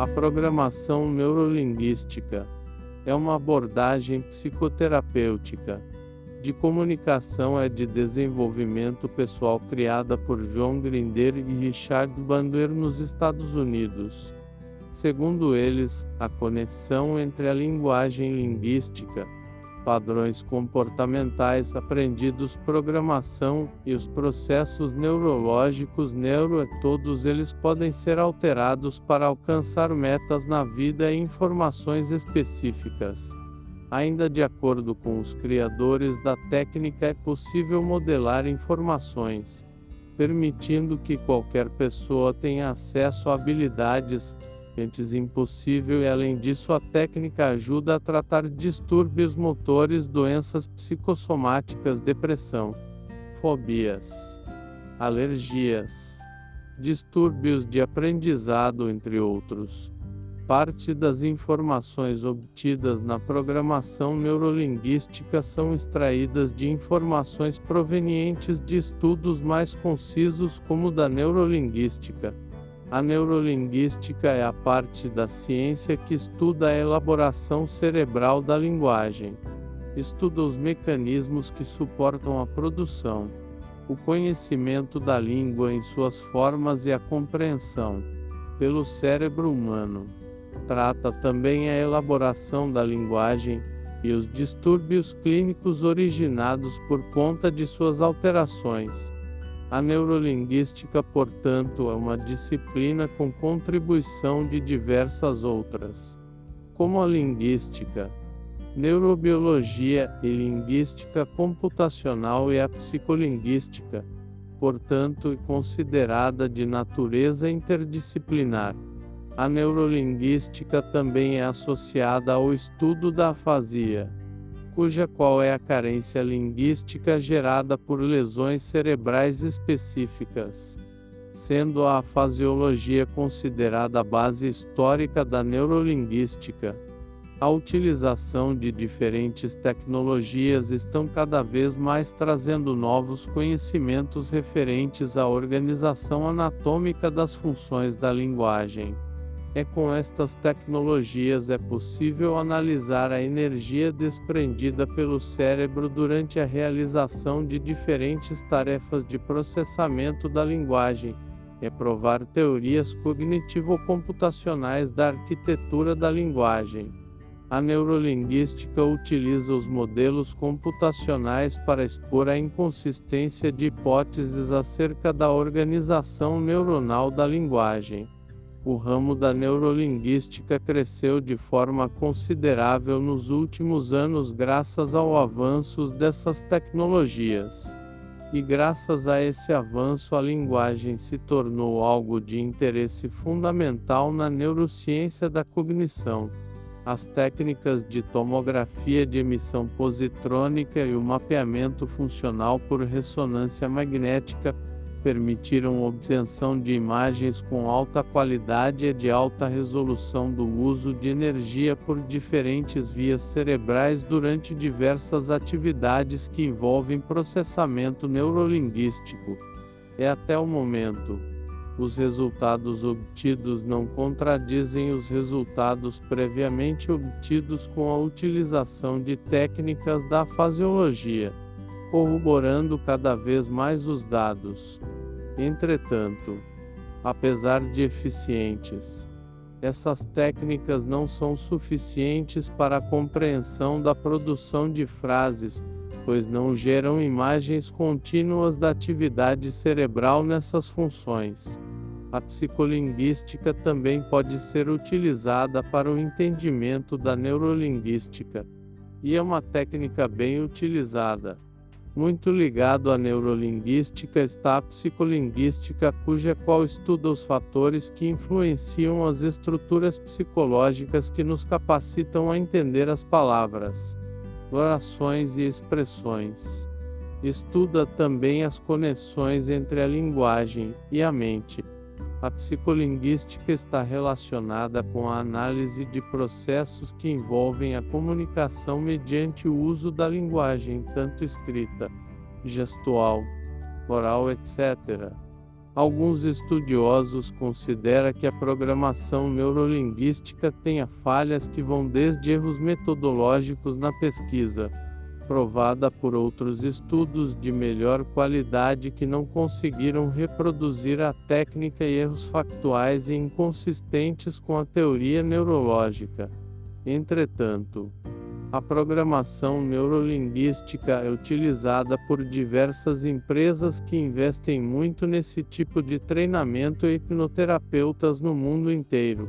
A programação neurolinguística é uma abordagem psicoterapêutica de comunicação é de desenvolvimento pessoal criada por John Grinder e Richard Bandler nos Estados Unidos. Segundo eles, a conexão entre a linguagem linguística, padrões comportamentais aprendidos, programação e os processos neurológicos neuro todos eles podem ser alterados para alcançar metas na vida e informações específicas. Ainda de acordo com os criadores da técnica, é possível modelar informações, permitindo que qualquer pessoa tenha acesso a habilidades antes impossível e além disso a técnica ajuda a tratar distúrbios motores, doenças psicossomáticas, depressão, fobias, alergias, distúrbios de aprendizado, entre outros. Parte das informações obtidas na programação neurolinguística são extraídas de informações provenientes de estudos mais concisos como o da neurolinguística. A neurolinguística é a parte da ciência que estuda a elaboração cerebral da linguagem. Estuda os mecanismos que suportam a produção, o conhecimento da língua em suas formas e a compreensão pelo cérebro humano trata também a elaboração da linguagem e os distúrbios clínicos originados por conta de suas alterações. A neurolinguística, portanto, é uma disciplina com contribuição de diversas outras, como a linguística, neurobiologia e linguística computacional e a psicolinguística, portanto, é considerada de natureza interdisciplinar. A neurolinguística também é associada ao estudo da afasia, cuja qual é a carência linguística gerada por lesões cerebrais específicas, sendo a afasiologia considerada a base histórica da neurolinguística. A utilização de diferentes tecnologias estão cada vez mais trazendo novos conhecimentos referentes à organização anatômica das funções da linguagem. É com estas tecnologias é possível analisar a energia desprendida pelo cérebro durante a realização de diferentes tarefas de processamento da linguagem, é provar teorias cognitivo-computacionais da arquitetura da linguagem. A neurolinguística utiliza os modelos computacionais para expor a inconsistência de hipóteses acerca da organização neuronal da linguagem o ramo da neurolinguística cresceu de forma considerável nos últimos anos graças ao avanço dessas tecnologias. E graças a esse avanço, a linguagem se tornou algo de interesse fundamental na neurociência da cognição. As técnicas de tomografia de emissão positrônica e o mapeamento funcional por ressonância magnética permitiram obtenção de imagens com alta qualidade e de alta resolução do uso de energia por diferentes vias cerebrais durante diversas atividades que envolvem processamento neurolinguístico. É até o momento. Os resultados obtidos não contradizem os resultados previamente obtidos com a utilização de técnicas da fasiologia corroborando cada vez mais os dados. Entretanto, apesar de eficientes, essas técnicas não são suficientes para a compreensão da produção de frases, pois não geram imagens contínuas da atividade cerebral nessas funções. A psicolinguística também pode ser utilizada para o entendimento da neurolinguística, e é uma técnica bem utilizada. Muito ligado à neurolinguística está a psicolinguística, cuja qual estuda os fatores que influenciam as estruturas psicológicas que nos capacitam a entender as palavras, orações e expressões. Estuda também as conexões entre a linguagem e a mente. A psicolinguística está relacionada com a análise de processos que envolvem a comunicação mediante o uso da linguagem, tanto escrita, gestual, oral, etc. Alguns estudiosos consideram que a programação neurolinguística tenha falhas que vão desde erros metodológicos na pesquisa, provada por outros estudos de melhor qualidade que não conseguiram reproduzir a técnica e erros factuais e inconsistentes com a teoria neurológica. Entretanto, a programação neurolinguística é utilizada por diversas empresas que investem muito nesse tipo de treinamento e hipnoterapeutas no mundo inteiro.